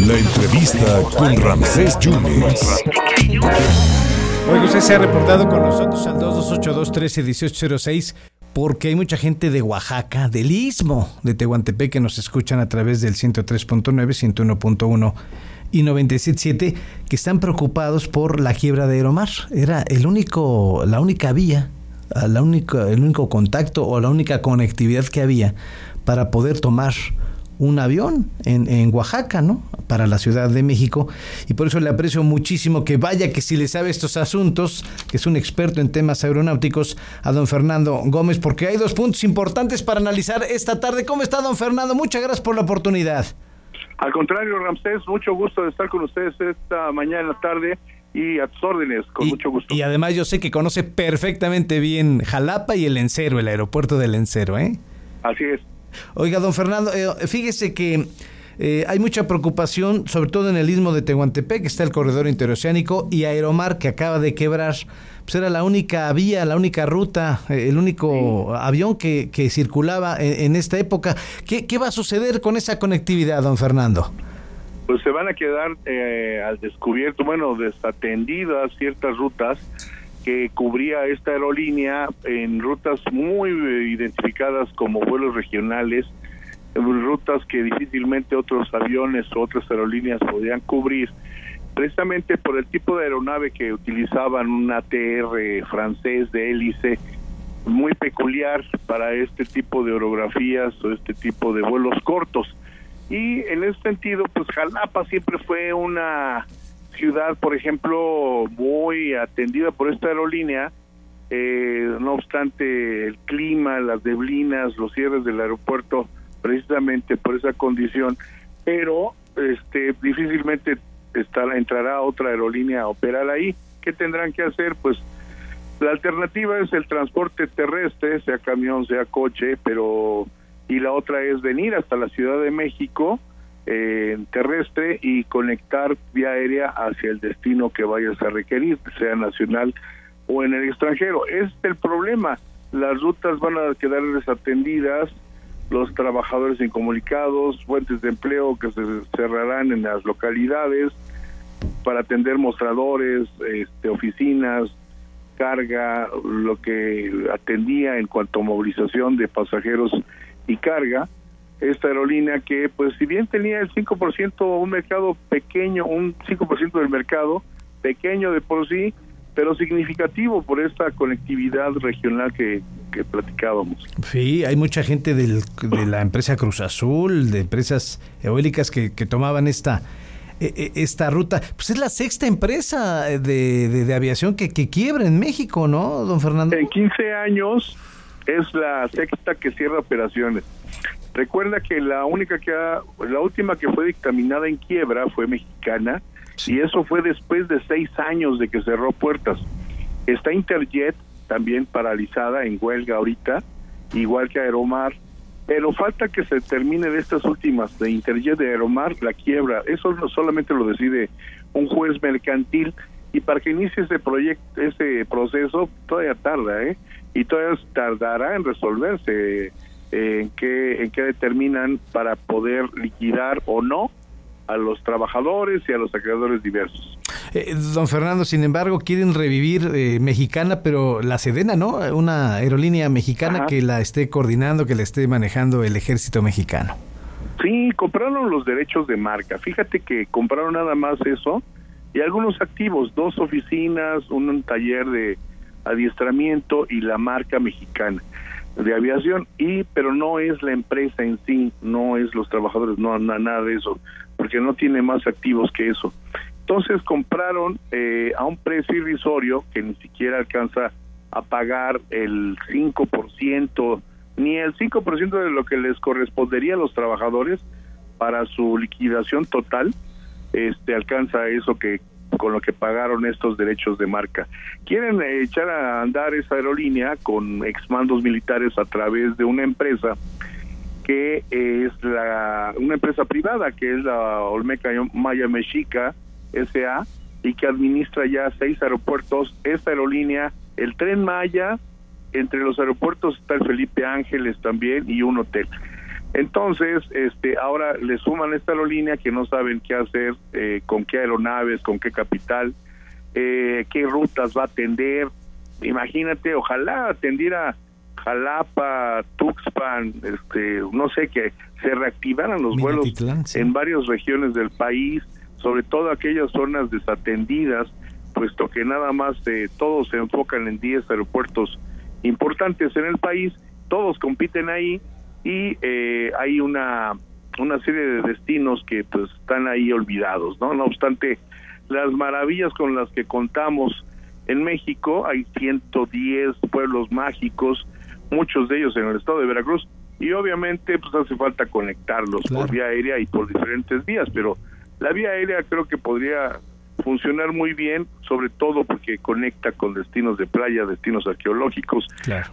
La entrevista con Ramsés Yunes. Oye, usted se ha reportado con nosotros al 2282-131806 porque hay mucha gente de Oaxaca, del Istmo de Tehuantepec que nos escuchan a través del 103.9, 101.1 y 97.7 que están preocupados por la quiebra de Aeromar. Era el único, la única vía, la única, el único contacto o la única conectividad que había para poder tomar un avión en, en, Oaxaca, ¿no? Para la Ciudad de México. Y por eso le aprecio muchísimo que vaya, que si le sabe estos asuntos, que es un experto en temas aeronáuticos, a don Fernando Gómez, porque hay dos puntos importantes para analizar esta tarde. ¿Cómo está, don Fernando? Muchas gracias por la oportunidad. Al contrario, Ramsés, mucho gusto de estar con ustedes esta mañana tarde y a tus órdenes, con y, mucho gusto. Y además yo sé que conoce perfectamente bien Jalapa y el Encero, el aeropuerto del Encero, ¿eh? Así es. Oiga, don Fernando, eh, fíjese que eh, hay mucha preocupación, sobre todo en el istmo de Tehuantepec, está el corredor interoceánico y Aeromar que acaba de quebrar. Pues era la única vía, la única ruta, eh, el único sí. avión que, que circulaba en, en, esta época. ¿Qué, ¿Qué va a suceder con esa conectividad, don Fernando? Pues se van a quedar eh, al descubierto, bueno, desatendidas ciertas rutas que cubría esta aerolínea en rutas muy identificadas como vuelos regionales, rutas que difícilmente otros aviones o otras aerolíneas podían cubrir, precisamente por el tipo de aeronave que utilizaban, un ATR francés de hélice, muy peculiar para este tipo de orografías o este tipo de vuelos cortos. Y en ese sentido, pues Jalapa siempre fue una ciudad, por ejemplo, muy atendida por esta aerolínea, eh, no obstante el clima, las neblinas, los cierres del aeropuerto, precisamente por esa condición, pero este difícilmente estará, entrará otra aerolínea a operar ahí. ¿Qué tendrán que hacer? Pues la alternativa es el transporte terrestre, sea camión, sea coche, pero y la otra es venir hasta la Ciudad de México, eh, terrestre y conectar vía aérea hacia el destino que vayas a requerir, sea nacional o en el extranjero. Es el problema. Las rutas van a quedar desatendidas, los trabajadores incomunicados, fuentes de empleo que se cerrarán en las localidades para atender mostradores, este, oficinas, carga, lo que atendía en cuanto a movilización de pasajeros y carga esta aerolínea que pues si bien tenía el 5% un mercado pequeño, un 5% del mercado pequeño de por sí, pero significativo por esta conectividad regional que, que platicábamos. Sí, hay mucha gente del, de la empresa Cruz Azul, de empresas eólicas que, que tomaban esta esta ruta. Pues es la sexta empresa de, de, de aviación que, que quiebra en México, ¿no, don Fernando? En 15 años es la sexta que cierra operaciones. Recuerda que la única que ha, la última que fue dictaminada en quiebra fue mexicana sí. y eso fue después de seis años de que cerró puertas. Está Interjet también paralizada en huelga ahorita, igual que Aeromar, pero falta que se termine de estas últimas de Interjet de Aeromar la quiebra. Eso no solamente lo decide un juez mercantil y para que inicie ese proyecto, ese proceso todavía tarda, ¿eh? Y todavía tardará en resolverse en qué en qué determinan para poder liquidar o no a los trabajadores y a los acreedores diversos. Eh, don Fernando, sin embargo, quieren revivir eh, Mexicana, pero la Sedena, ¿no? Una aerolínea mexicana Ajá. que la esté coordinando, que la esté manejando el ejército mexicano. Sí, compraron los derechos de marca. Fíjate que compraron nada más eso y algunos activos, dos oficinas, un taller de adiestramiento y la marca mexicana de aviación y pero no es la empresa en sí no es los trabajadores no nada de eso porque no tiene más activos que eso. Entonces compraron eh, a un precio irrisorio que ni siquiera alcanza a pagar el 5% ni el 5% de lo que les correspondería a los trabajadores para su liquidación total este alcanza eso que con lo que pagaron estos derechos de marca. Quieren echar a andar esa aerolínea con exmandos militares a través de una empresa que es la una empresa privada que es la Olmeca Maya Mexica SA y que administra ya seis aeropuertos. Esta aerolínea, el tren Maya, entre los aeropuertos está el Felipe Ángeles también y un hotel. Entonces, este, ahora le suman esta aerolínea que no saben qué hacer, eh, con qué aeronaves, con qué capital, eh, qué rutas va a atender. Imagínate, ojalá atendiera Jalapa, Tuxpan, este, no sé, que se reactivaran los vuelos en varias regiones del país, sobre todo aquellas zonas desatendidas, puesto que nada más eh, todos se enfocan en 10 aeropuertos importantes en el país, todos compiten ahí y eh, hay una una serie de destinos que pues están ahí olvidados, ¿no? No obstante, las maravillas con las que contamos en México, hay 110 pueblos mágicos, muchos de ellos en el estado de Veracruz, y obviamente pues hace falta conectarlos por vía aérea y por diferentes vías, pero la vía aérea creo que podría funcionar muy bien, sobre todo porque conecta con destinos de playa, destinos arqueológicos,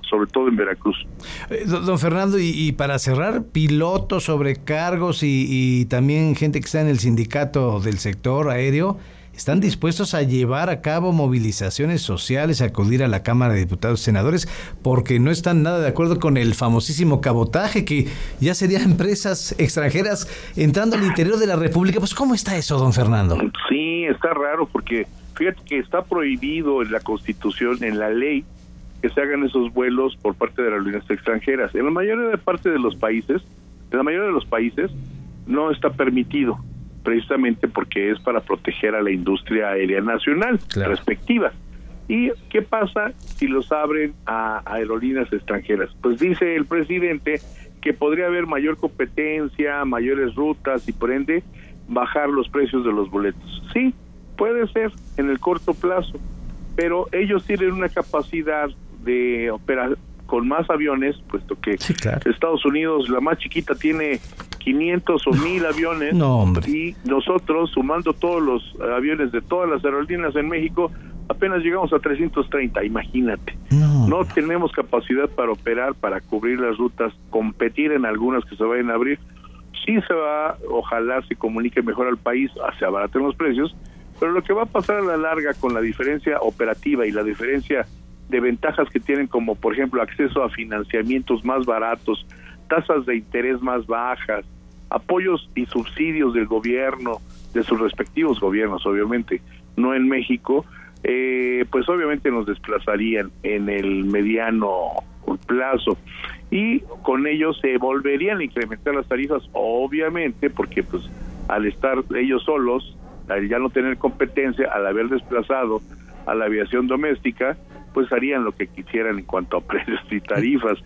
sobre todo en Veracruz. Eh, don Fernando, y, para cerrar, pilotos, sobrecargos y, y también gente que está en el sindicato del sector aéreo, están dispuestos a llevar a cabo movilizaciones sociales, a acudir a la Cámara de Diputados y Senadores, porque no están nada de acuerdo con el famosísimo cabotaje, que ya serían empresas extranjeras entrando al interior de la República. Pues, ¿cómo está eso, don Fernando? Sí, está raro, porque fíjate que está prohibido en la Constitución, en la ley, que se hagan esos vuelos por parte de las líneas extranjeras. En la mayoría de parte de los países, en la mayoría de los países, no está permitido precisamente porque es para proteger a la industria aérea nacional respectiva. ¿Y qué pasa si los abren a aerolíneas extranjeras? Pues dice el presidente que podría haber mayor competencia, mayores rutas y por ende bajar los precios de los boletos. Sí, puede ser en el corto plazo, pero ellos tienen una capacidad de operar con más aviones, puesto que Estados Unidos, la más chiquita, tiene 500 o 1000 aviones. Y nosotros, sumando todos los aviones de todas las aerolíneas en México, apenas llegamos a 330, imagínate. No. tenemos capacidad para operar, para cubrir las rutas, competir en algunas que se vayan a abrir. Sí se va, ojalá se comunique mejor al país, se abaraten los precios, pero lo que va a pasar a la larga con la diferencia operativa y la diferencia de ventajas que tienen como por ejemplo acceso a financiamientos más baratos, tasas de interés más bajas, apoyos y subsidios del gobierno, de sus respectivos gobiernos, obviamente, no en México, eh, pues obviamente nos desplazarían en el mediano plazo. Y con ellos se volverían a incrementar las tarifas, obviamente, porque pues al estar ellos solos, al ya no tener competencia, al haber desplazado a la aviación doméstica, pues harían lo que quisieran en cuanto a precios y tarifas.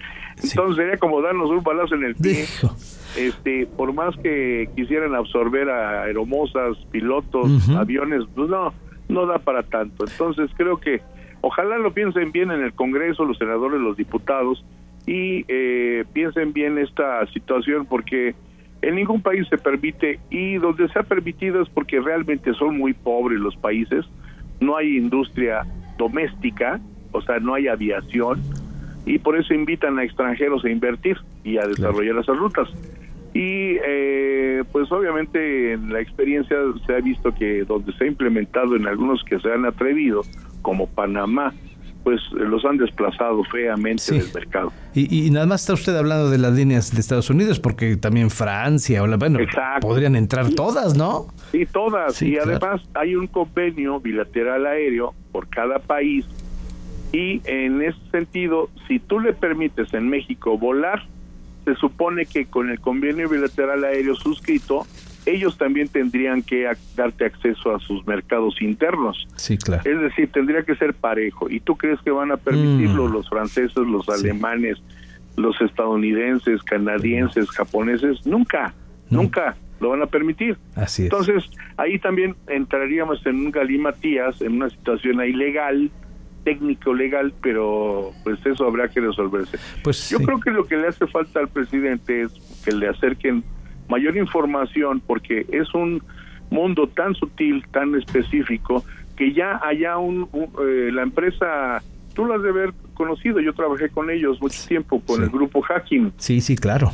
Entonces sería como darnos un balazo en el pie. Este, por más que quisieran absorber a aeromosas, pilotos, aviones, pues no, no da para tanto. Entonces creo que ojalá lo piensen bien en el Congreso, los senadores, los diputados, y eh, piensen bien esta situación porque en ningún país se permite y donde se ha permitido es porque realmente son muy pobres los países, no hay industria doméstica, o sea, no hay aviación y por eso invitan a extranjeros a invertir y a desarrollar esas rutas. Y eh, pues obviamente en la experiencia se ha visto que donde se ha implementado en algunos que se han atrevido, como Panamá, pues los han desplazado feamente del mercado. Y, nada más está usted hablando de las líneas de Estados Unidos, porque también Francia, o la, bueno, podrían entrar todas, ¿no? Sí, todas. y además hay un convenio bilateral aéreo por cada país y en ese sentido, si tú le permites en México volar, se supone que con el convenio bilateral aéreo suscrito, ellos también tendrían que darte acceso a sus mercados internos. Sí, claro. Es decir, tendría que ser parejo. ¿Y tú crees que van a permitirlo mm. los franceses, los alemanes, los estadounidenses, canadienses, japoneses? Nunca, nunca lo van a permitir. Así Entonces, ahí también entraríamos en un galimatías, en una situación ilegal, técnico legal, pero pues eso habrá que resolverse. Pues yo creo que lo que le hace falta al presidente es que le acerquen mayor información porque es un mundo tan sutil, tan específico que ya haya un, eh, la empresa tú lo has de haber conocido, yo trabajé con ellos mucho tiempo con el grupo Hacking. Sí, sí, claro.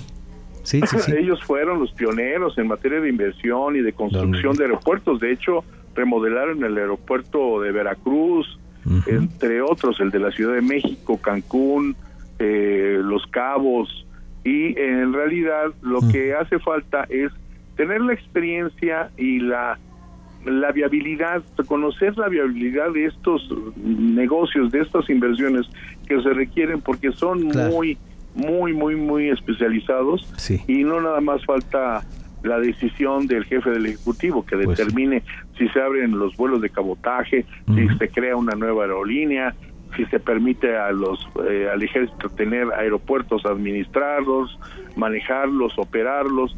Sí, sí, ellos fueron los pioneros en materia de inversión y de construcción de aeropuertos. De hecho, remodelaron el aeropuerto de Veracruz, entre otros, el de la Ciudad de México, Cancún, eh, Los Cabos, y en realidad lo que hace falta es tener la experiencia y la la viabilidad, conocer la viabilidad de estos negocios, de estas inversiones que se requieren porque son Claro. muy, muy, muy, muy especializados Sí. y no nada más falta la decisión del jefe del Ejecutivo que Pues sí. determine si se abren los vuelos de cabotaje, si se crea una nueva aerolínea, si se permite a los eh, al ejército tener aeropuertos, administrarlos, manejarlos, operarlos.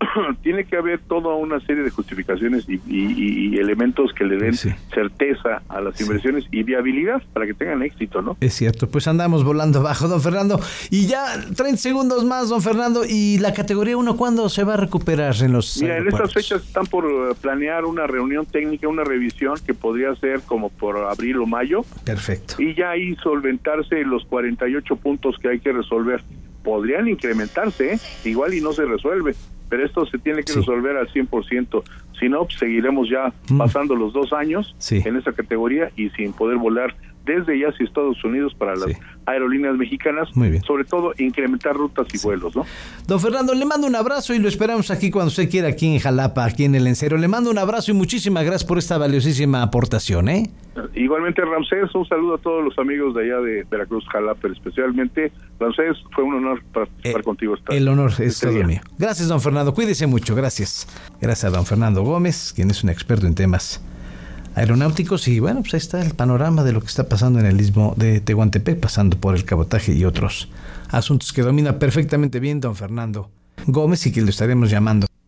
Tiene que haber toda una serie de justificaciones y, y- y elementos que le den Sí. certeza a las Sí. inversiones y viabilidad para que tengan éxito, ¿no? Es cierto, pues andamos volando bajo, don Fernando. Y ya 30 segundos más, don Fernando. ¿Y la categoría 1 cuándo se va a recuperar en los Mira, en estas fechas están por eh, planear una reunión técnica, una revisión que podría ser como por abril o mayo Perfecto. y ya ahí solventarse los 48 puntos que hay que resolver. Podrían incrementarse, ¿eh? igual y no se resuelve, pero esto se tiene que Sí. resolver al 100%. Si no, pues, seguiremos ya Mm. pasando los dos años Sí. en esa categoría y sin poder volar desde ya hacia Estados Unidos para las Sí. aerolíneas mexicanas, Muy bien. sobre todo incrementar rutas y vuelos, ¿no? Don Fernando, le mando un abrazo y lo esperamos aquí cuando usted quiera, aquí en Jalapa, aquí en el Encero. Le mando un abrazo y muchísimas gracias por esta valiosísima aportación, ¿eh? Igualmente, Ramsés, un saludo a todos los amigos de allá de Veracruz, Jalapa, especialmente. Ramsés, fue un honor participar Eh, contigo. esta- El honor es este todo día. mío. Gracias, don Fernando. Cuídese mucho. Gracias. Gracias a don Fernando Gómez, quien es un experto en temas aeronáuticos. Y bueno, pues ahí está el panorama de lo que está pasando en el istmo de Tehuantepec, pasando por el cabotaje y otros asuntos que domina perfectamente bien don Fernando Gómez y que lo estaremos llamando